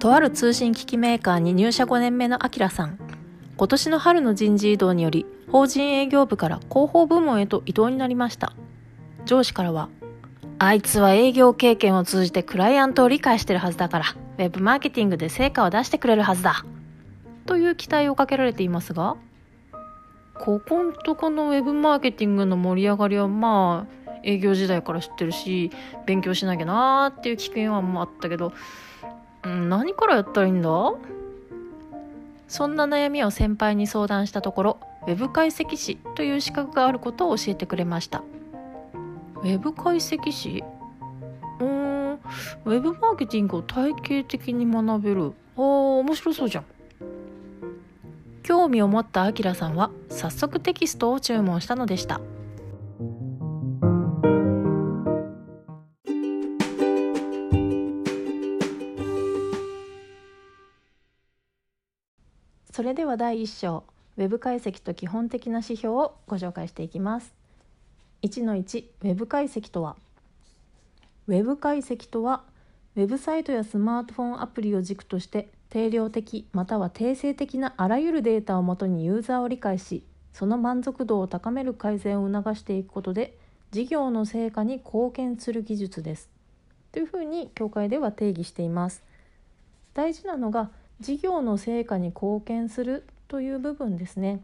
とある通信機器メーカーに入社5年目のアキラさん。今年の春の人事異動により法人営業部から広報部門へと異動になりました。上司からはあいつは営業経験を通じてクライアントを理解してるはずだからウェブマーケティングで成果を出してくれるはずだ。という期待をかけられていますがここんとこのウェブマーケティングの盛り上がりはまあ営業時代から知ってるし勉強しなきゃなーっていう危険はもあったけど、何からやったらいいんだ？そんな悩みを先輩に相談したところウェブ解析士という資格があることを教えてくれました。ウェブ解析士？うーんウェブマーケティングを体系的に学べる。あー面白そうじゃん。興味を持ったアキラさんは早速テキストを注文したのでした。それでは第1章ウェブ解析と基本的な指標をご紹介していきます。1の1ウェブ解析とは？ウェブ解析とはウェブサイトやスマートフォンアプリを軸として定量的または定性的なあらゆるデータをもとにユーザーを理解しその満足度を高める改善を促していくことで事業の成果に貢献する技術です。というふうに協会では定義しています。大事なのが事業の成果に貢献するという部分ですね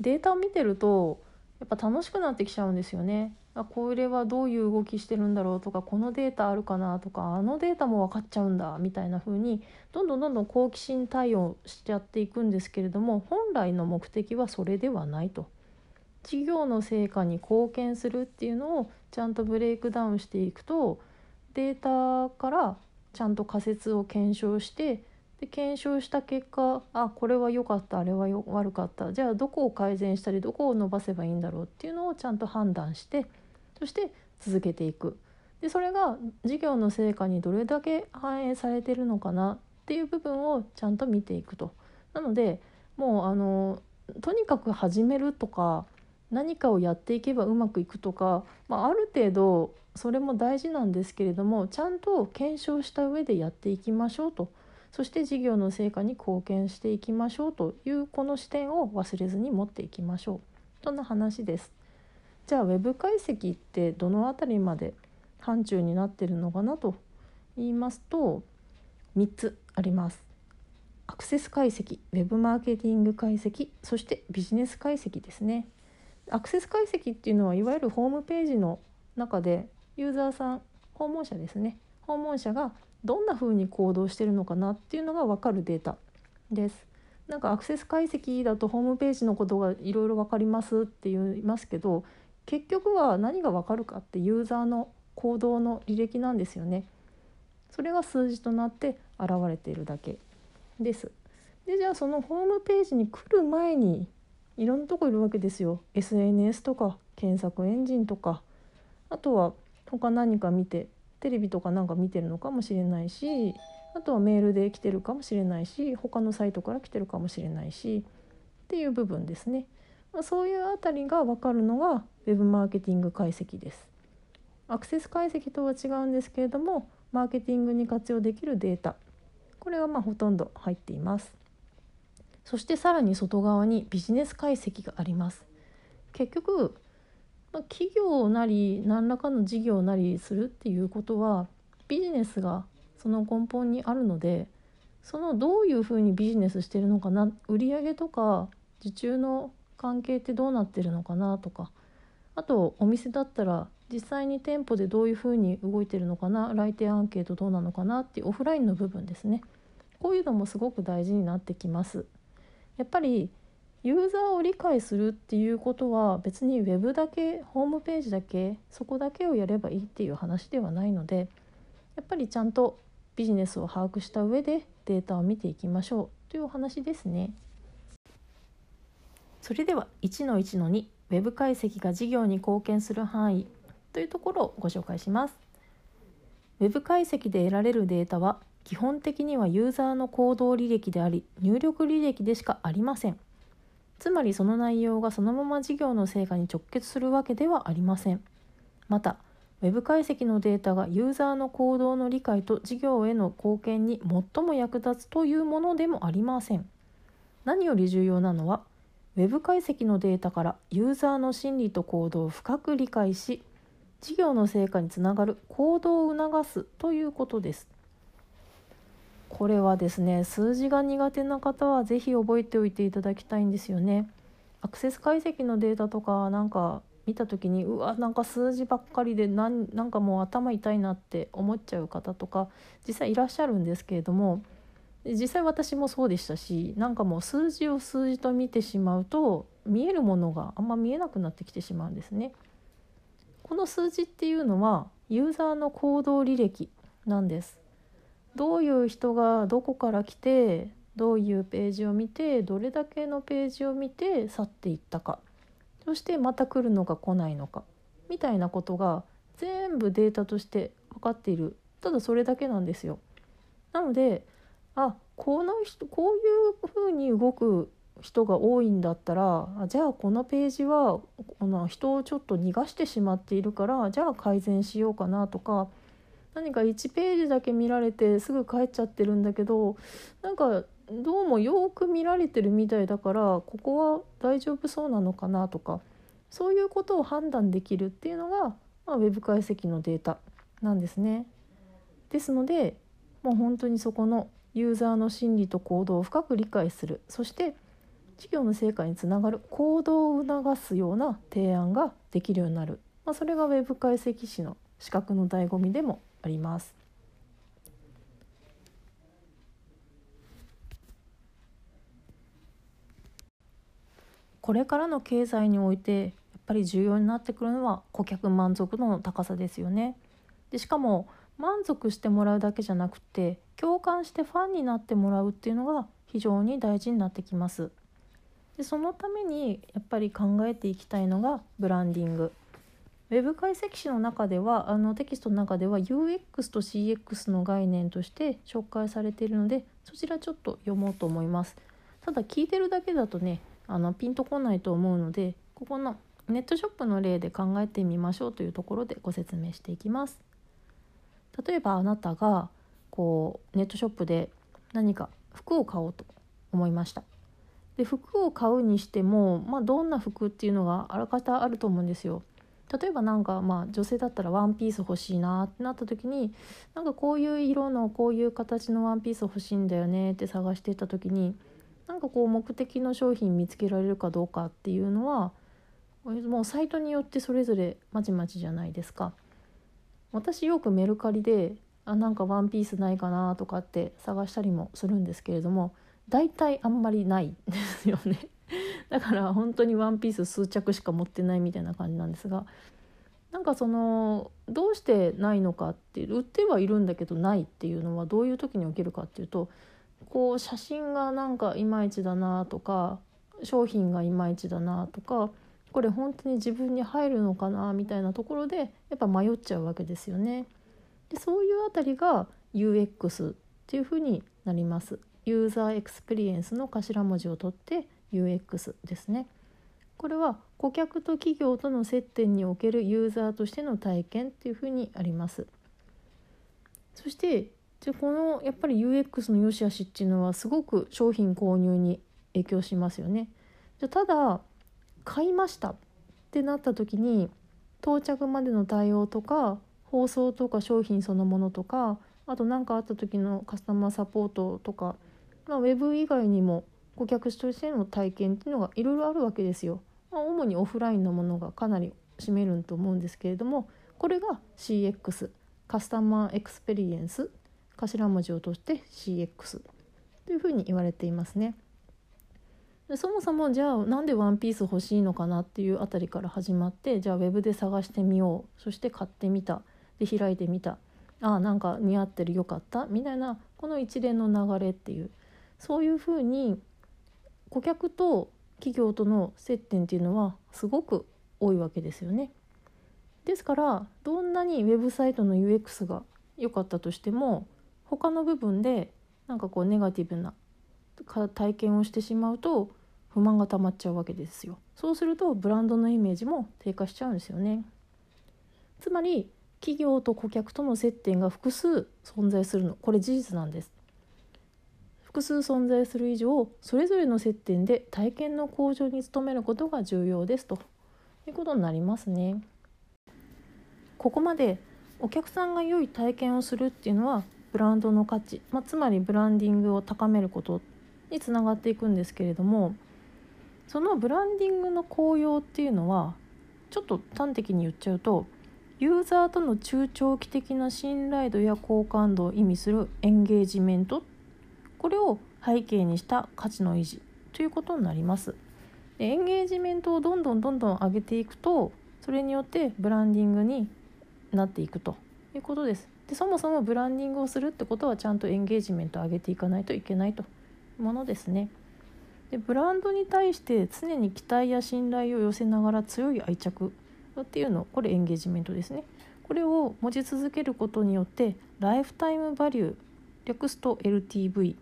データを見てるとやっぱ楽しくなってきちゃうんですよねあこれはどういう動きしてるんだろうとかこのデータあるかなとかあのデータも分かっちゃうんだみたいな風にどんどんどんどん好奇心対応しちゃっていくんですけれども本来の目的はそれではないと。事業の成果に貢献するっていうのをちゃんとブレイクダウンしていくとデータからちゃんと仮説を検証してで検証した結果あこれは良かったあれはよ悪かったじゃあどこを改善したりどこを伸ばせばいいんだろうっていうのをちゃんと判断してそして続けていくでそれが事業の成果にどれだけ反映されてるのかなっていう部分をちゃんと見ていくと。なのでもうあのとにかく始めるとか何かをやっていけばうまくいくとか、まあ、ある程度それも大事なんですけれどもちゃんと検証した上でやっていきましょうと。そして事業の成果に貢献していきましょうというこの視点を忘れずに持っていきましょうそんな話です。じゃあ Web 解析ってどの辺りまで範疇になってるのかなと言いますと3つあります。アクセス解析、Web マーケティング解析、そしてビジネス解析ですね。アクセス解析っていうのはいわゆるホームページの中でユーザーさん訪問者ですね訪問者がどんな風に行動してるのかなっていうのが分かるデータです。なんかアクセス解析だとホームページのことがいろいろ分かりますって言いますけど結局は何が分かるかってユーザーの行動の履歴なんですよね。それが数字となって現れているだけです。でじゃあそのホームページに来る前にいろんなとこいるわけですよ。SNS とか検索エンジンとかあとは他何か見てテレビとかなんか見てるのかもしれないしあとはメールで来てるかもしれないし他のサイトから来てるかもしれないしっていう部分ですね。ま、そういうあたりが分かるのが Web マーケティング解析です。アクセス解析とは違うんですけれどもマーケティングに活用できるデータこれがまあほとんど入っています。そしてさらに外側にビジネス解析があります。結局まあ、企業なり何らかの事業なりするっていうことはビジネスがその根本にあるのでそのどういうふうにビジネスしてるのかな売上とか受注の関係ってどうなってるのかなとかあとお店だったら実際に店舗でどういうふうに動いてるのかな来店アンケートどうなのかなっていうオフラインの部分ですね。こういうのもすごく大事になってきます。やっぱりユーザーを理解するっていうことは別にウェブだけホームページだけそこだけをやればいいっていう話ではないのでやっぱりちゃんとビジネスを把握した上でデータを見ていきましょうというお話ですね。それでは1の1の2ウェブ解析が事業に貢献する範囲というところをご紹介します。ウェブ解析で得られるデータは基本的にはユーザーの行動履歴であり入力履歴でしかありません。つまりその内容がそのまま事業の成果に直結するわけではありません。またウェブ解析のデータがユーザーの行動の理解と事業への貢献に最も役立つというものでもありません。何より重要なのはウェブ解析のデータからユーザーの心理と行動を深く理解し事業の成果につながる行動を促すということです。これはですね数字が苦手な方は是非覚えておいていただきたいんですよねアクセス解析のデータとかなんか見た時にうわなんか数字ばっかりでなんなんかもう頭痛いなって思っちゃう方とか実際いらっしゃるんですけれども実際私もそうでしたしなんかもう数字を数字と見てしまうと見えるものがあんま見えなくなってきてしまうんですね。この数字っていうのはユーザーの行動履歴なんです。どういう人がどこから来てどういうページを見てどれだけのページを見て去っていったか。そしてまた来るのか来ないのか。みたいなことが全部データとして分かっている。ただそれだけなんですよ。なのであこの人こういうふうに動く人が多いんだったらじゃあこのページはこの人をちょっと逃がしてしまっているからじゃあ改善しようかなとか何か1ページだけ見られてすぐ帰っちゃってるんだけどなんかどうもよく見られてるみたいだからここは大丈夫そうなのかなとかそういうことを判断できるっていうのが、まあ、ウェブ解析のデータなんですね。ですのでもう本当にそこのユーザーの心理と行動を深く理解するそして事業の成果につながる行動を促すような提案ができるようになる、まあ、それがウェブ解析士の資格の醍醐味でもあります。これからの経済においてやっぱり重要になってくるのは顧客満足度の高さですよね。でしかも満足してもらうだけじゃなくて共感してファンになってもらうっていうのが非常に大事になってきます。でそのためにやっぱり考えていきたいのがブランディング。ウェブ解析士の中ではあのテキストの中では UX と CX の概念として紹介されているのでそちらちょっと読もうと思います。ただ聞いてるだけだとねあのピンとこないと思うのでここのネットショップの例で考えてみましょうというところでご説明していきます。例えばあなたがこうネットショップで何か服を買おうと思いました。で服を買うにしても、まあ、どんな服っていうのがあらかたあると思うんですよ。例えばなんかまあ女性だったらワンピース欲しいなってなった時になんかこういう色のこういう形のワンピース欲しいんだよねって探してた時になんかこう目的の商品見つけられるかどうかっていうのはもうサイトによってそれぞれまちまちじゃないですか。私よくメルカリであなんかワンピースないかなとかって探したりもするんですけれども大体あんまりないですよね だから本当にワンピース数着しか持ってないみたいな感じなんですがなんかそのどうしてないのかって売ってはいるんだけどないっていうのはどういう時に起きるかっていうとこう写真がなんかいまいちだなとか商品がいまいちだなとかこれ本当に自分に入るのかなみたいなところでやっぱ迷っちゃうわけですよね。でそういうあたりが UX っていうふうになります。ユーザーエクスペリエンスの頭文字を取って UX ですね。これは顧客と企業との接点におけるユーザーとしての体験っていうふうにあります。そしてでこのやっぱり UX の良し悪しっていうのはすごく商品購入に影響しますよね。じゃただ買いましたってなった時に到着までの対応とか包装とか商品そのものとかあと何かあった時のカスタマーサポートとか、まあ、ウェブ以外にも顧客としての体験っていうのがいろいろあるわけですよ。まあ、主にオフラインのものがかなり占めると思うんですけれどもこれが CX カスタマーエクスペリエンス頭文字を取って CX というふうに言われていますね。でそもそもじゃあなんでワンピース欲しいのかなっていうあたりから始まってじゃあウェブで探してみよう。そして買ってみた。で開いてみた。ああなんか似合ってるよかった。みたいなこの一連の流れっていう。そういうふうに顧客と企業との接点っていうのはすごく多いわけですよね。ですからどんなにウェブサイトの UX が良かったとしても他の部分でなんかこうネガティブな体験をしてしまうと不満が溜まっちゃうわけですよ。そうするとブランドのイメージも低下しちゃうんですよね。つまり企業と顧客との接点が複数存在するの。これ事実なんです。複数存在する以上それぞれの接点で体験の向上に努めることが重要ですと。いうことになりますね。ここまでお客さんが良い体験をするっていうのはブランドの価値、まあ、つまりブランディングを高めることにつながっていくんですけれどもそのブランディングの効用っていうのはちょっと端的に言っちゃうとユーザーとの中長期的な信頼度や好感度を意味するエンゲージメントっこれを背景にした価値の維持ということになります。でエンゲージメントをどんどんどんどん上げていくとそれによってブランディングになっていくということです。でそもそもブランディングをするってことはちゃんとエンゲージメントを上げていかないといけないというものですね。でブランドに対して常に期待や信頼を寄せながら強い愛着っていうのこれエンゲージメントですねこれを持ち続けることによってライフタイムバリュー略すと LTV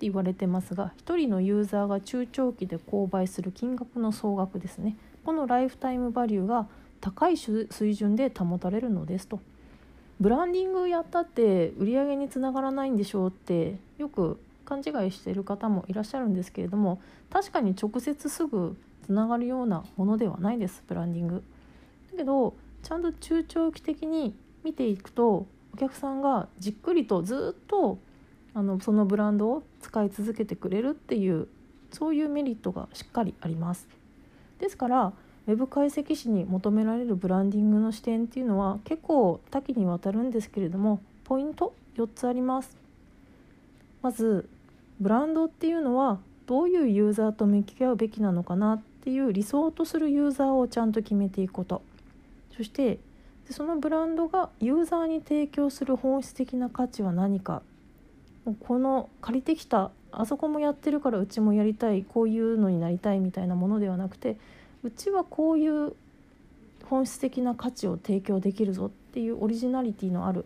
言われてますが1人のユーザーが中長期で購買する金額の総額ですねこのライフタイムバリューが高い水準で保たれるのですとブランディングやったって売り上げにつながらないんでしょうってよく勘違いしている方もいらっしゃるんですけれども確かに直接すぐつながるようなものではないですブランディング。だけどちゃんと中長期的に見ていくとお客さんがじっくりとずっとあのそのブランドを使い続けてくれるっていうそういうメリットがしっかりあります。ですからウェブ解析士に求められるブランディングの視点っていうのは結構多岐にわたるんですけれどもポイント4つあります。まずブランドっていうのはどういうユーザーと向き合うべきなのかなっていう理想とするユーザーをちゃんと決めていくことそしてそのブランドがユーザーに提供する本質的な価値は何かこの借りてきたあそこもやってるからうちもやりたいこういうのになりたいみたいなものではなくてうちはこういう本質的な価値を提供できるぞっていうオリジナリティのある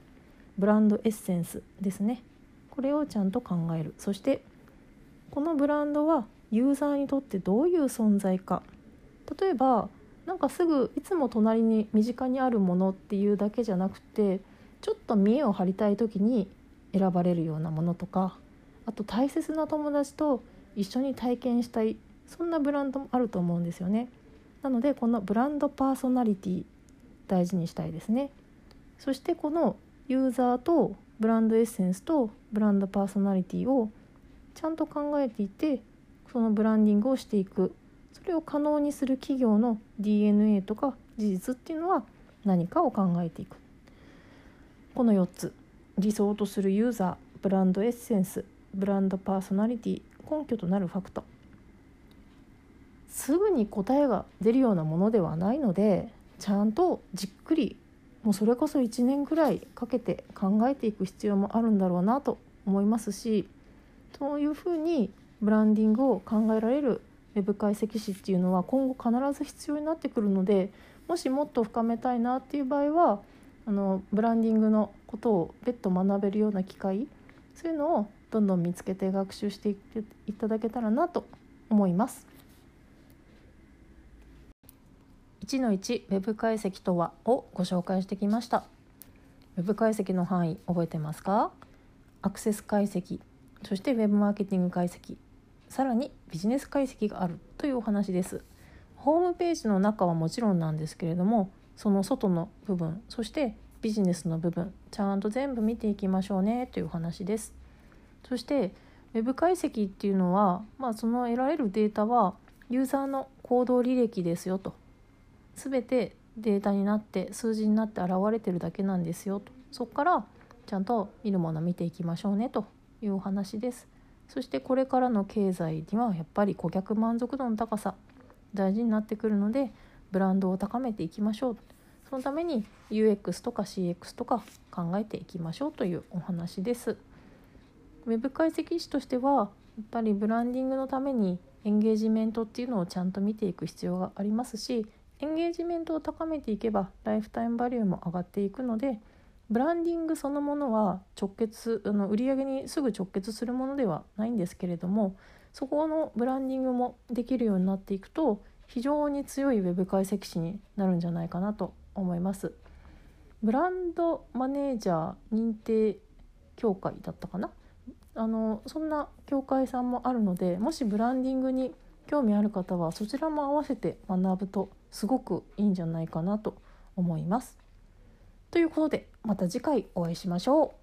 ブランドエッセンスですね。これをちゃんと考えるそしてこのブランドはユーザーにとってどういう存在か例えばなんかすぐいつも隣に身近にあるものっていうだけじゃなくてちょっと見栄を張りたい時に選ばれるようなものとかあと大切な友達と一緒に体験したいそんなブランドもあると思うんですよね。なのでこのブランドパーソナリティ大事にしたいですね。そしてこのユーザーとブランドエッセンスとブランドパーソナリティをちゃんと考えていてそのブランディングをしていく。それを可能にする企業の DNA とか事実っていうのは何かを考えていく。この4つ。理想とするユーザーブランドエッセンスブランドパーソナリティ根拠となるファクト。すぐに答えが出るようなものではないのでちゃんとじっくりもうそれこそ1年ぐらいかけて考えていく必要もあるんだろうなと思いますしそういうふうにブランディングを考えられるウェブ解析士っていうのは今後必ず必要になってくるのでもしもっと深めたいなっていう場合はあのブランディングのことを別途学べるような機会そういうのをどんどん見つけて学習していっていただけたらなと思います。1の1ウェブ解析とはをご紹介してきました。ウェブ解析の範囲覚えてますか？アクセス解析そしてウェブマーケティング解析さらにビジネス解析があるというお話です。ホームページの中はもちろんなんですけれどもその外の部分そしてビジネスの部分ちゃんと全部見ていきましょうねというお話です。そしてウェブ解析っていうのは、まあ、その得られるデータはユーザーの行動履歴ですよと。全てデータになって数字になって現れてるだけなんですよと。そこからちゃんと見るもの見ていきましょうねというお話です。そしてこれからの経済にはやっぱり顧客満足度の高さ大事になってくるのでブランドを高めていきましょう。そのために UX とか CX とか考えていきましょうというお話です。ウェブ解析士としてはやっぱりブランディングのためにエンゲージメントっていうのをちゃんと見ていく必要がありますしエンゲージメントを高めていけばライフタイムバリューも上がっていくのでブランディングそのものは直結あの売上にすぐ直結するものではないんですけれどもそこのブランディングもできるようになっていくと非常に強いウェブ解析士になるんじゃないかなと思います。ブランドマネージャー認定協会だったかな？あのそんな協会さんもあるのでもしブランディングに興味ある方はそちらも合わせて学ぶとすごくいいんじゃないかなと思います。ということでまた次回お会いしましょう。